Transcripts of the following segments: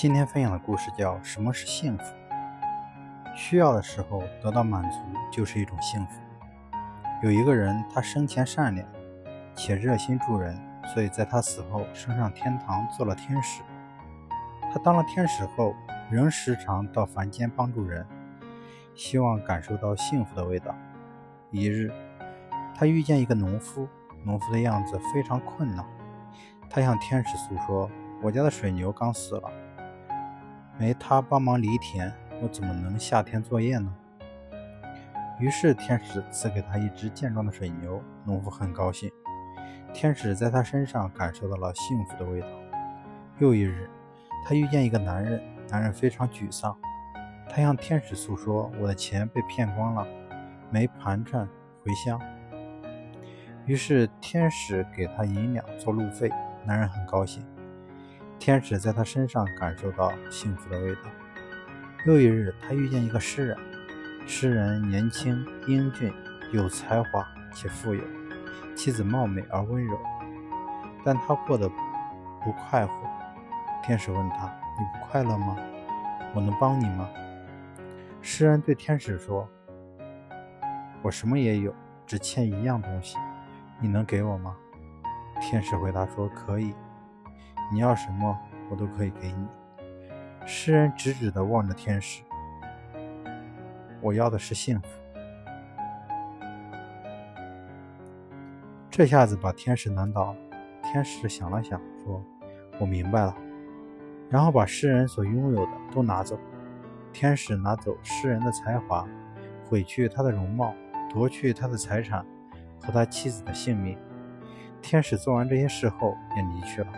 今天分享的故事叫《什么是幸福》。需要的时候得到满足就是一种幸福。有一个人，他生前善良且热心助人，所以在他死后升上天堂做了天使。他当了天使后，仍时常到凡间帮助人，希望感受到幸福的味道。一日，他遇见一个农夫，农夫的样子非常困难。他向天使诉说：“我家的水牛刚死了。”没他帮忙犁田，我怎么能下田作业呢？于是天使赐给他一只健壮的水牛，农夫很高兴。天使在他身上感受到了幸福的味道。又一日，他遇见一个男人，男人非常沮丧。他向天使诉说：“我的钱被骗光了，没盘缠回乡。”于是天使给他银两做路费，男人很高兴。天使在他身上感受到幸福的味道。又一日，他遇见一个诗人，诗人年轻、英俊、有才华且富有，妻子貌美而温柔，但他过得不快活。天使问他：“你不快乐吗？我能帮你吗？”诗人对天使说：“我什么也有，只欠一样东西，你能给我吗？”天使回答说：“可以。”你要什么，我都可以给你。诗人直直地望着天使，我要的是幸福。这下子把天使难倒了。天使想了想，说：“我明白了。”然后把诗人所拥有的都拿走。天使拿走诗人的才华，毁去他的容貌，夺去他的财产和他妻子的性命。天使做完这些事后，便离去了。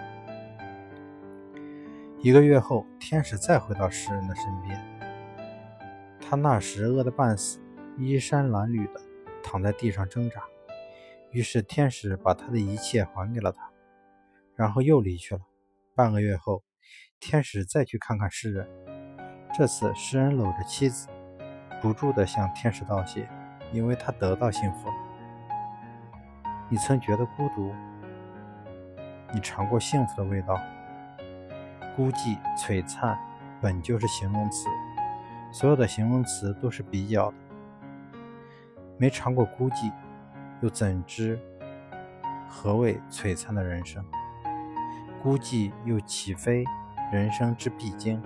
一个月后，天使再回到诗人的身边。他那时饿得半死，衣衫褴褛的躺在地上挣扎。于是天使把他的一切还给了他，然后又离去了。半个月后，天使再去看看诗人。这次诗人搂着妻子，不住地向天使道谢，因为他得到幸福了。你曾觉得孤独？你尝过幸福的味道？孤寂、璀璨，本就是形容词。所有的形容词都是比较的。没尝过孤寂，又怎知何谓璀璨的人生？孤寂又岂非人生之必经？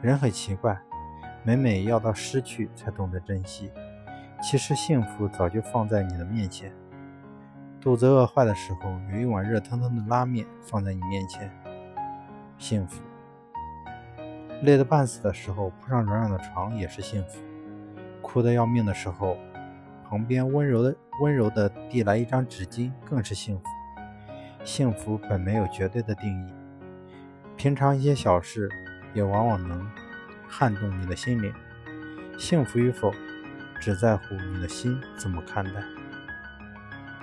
人很奇怪，每每要到失去才懂得珍惜。其实幸福早就放在你的面前。肚子饿坏的时候，有一碗热腾腾的拉面放在你面前，幸福；累得半死的时候，铺上软软的床也是幸福；哭得要命的时候，旁边温柔的温柔的递来一张纸巾，更是幸福。幸福本没有绝对的定义，平常一些小事也往往能撼动你的心灵。幸福与否，只在乎你的心怎么看待。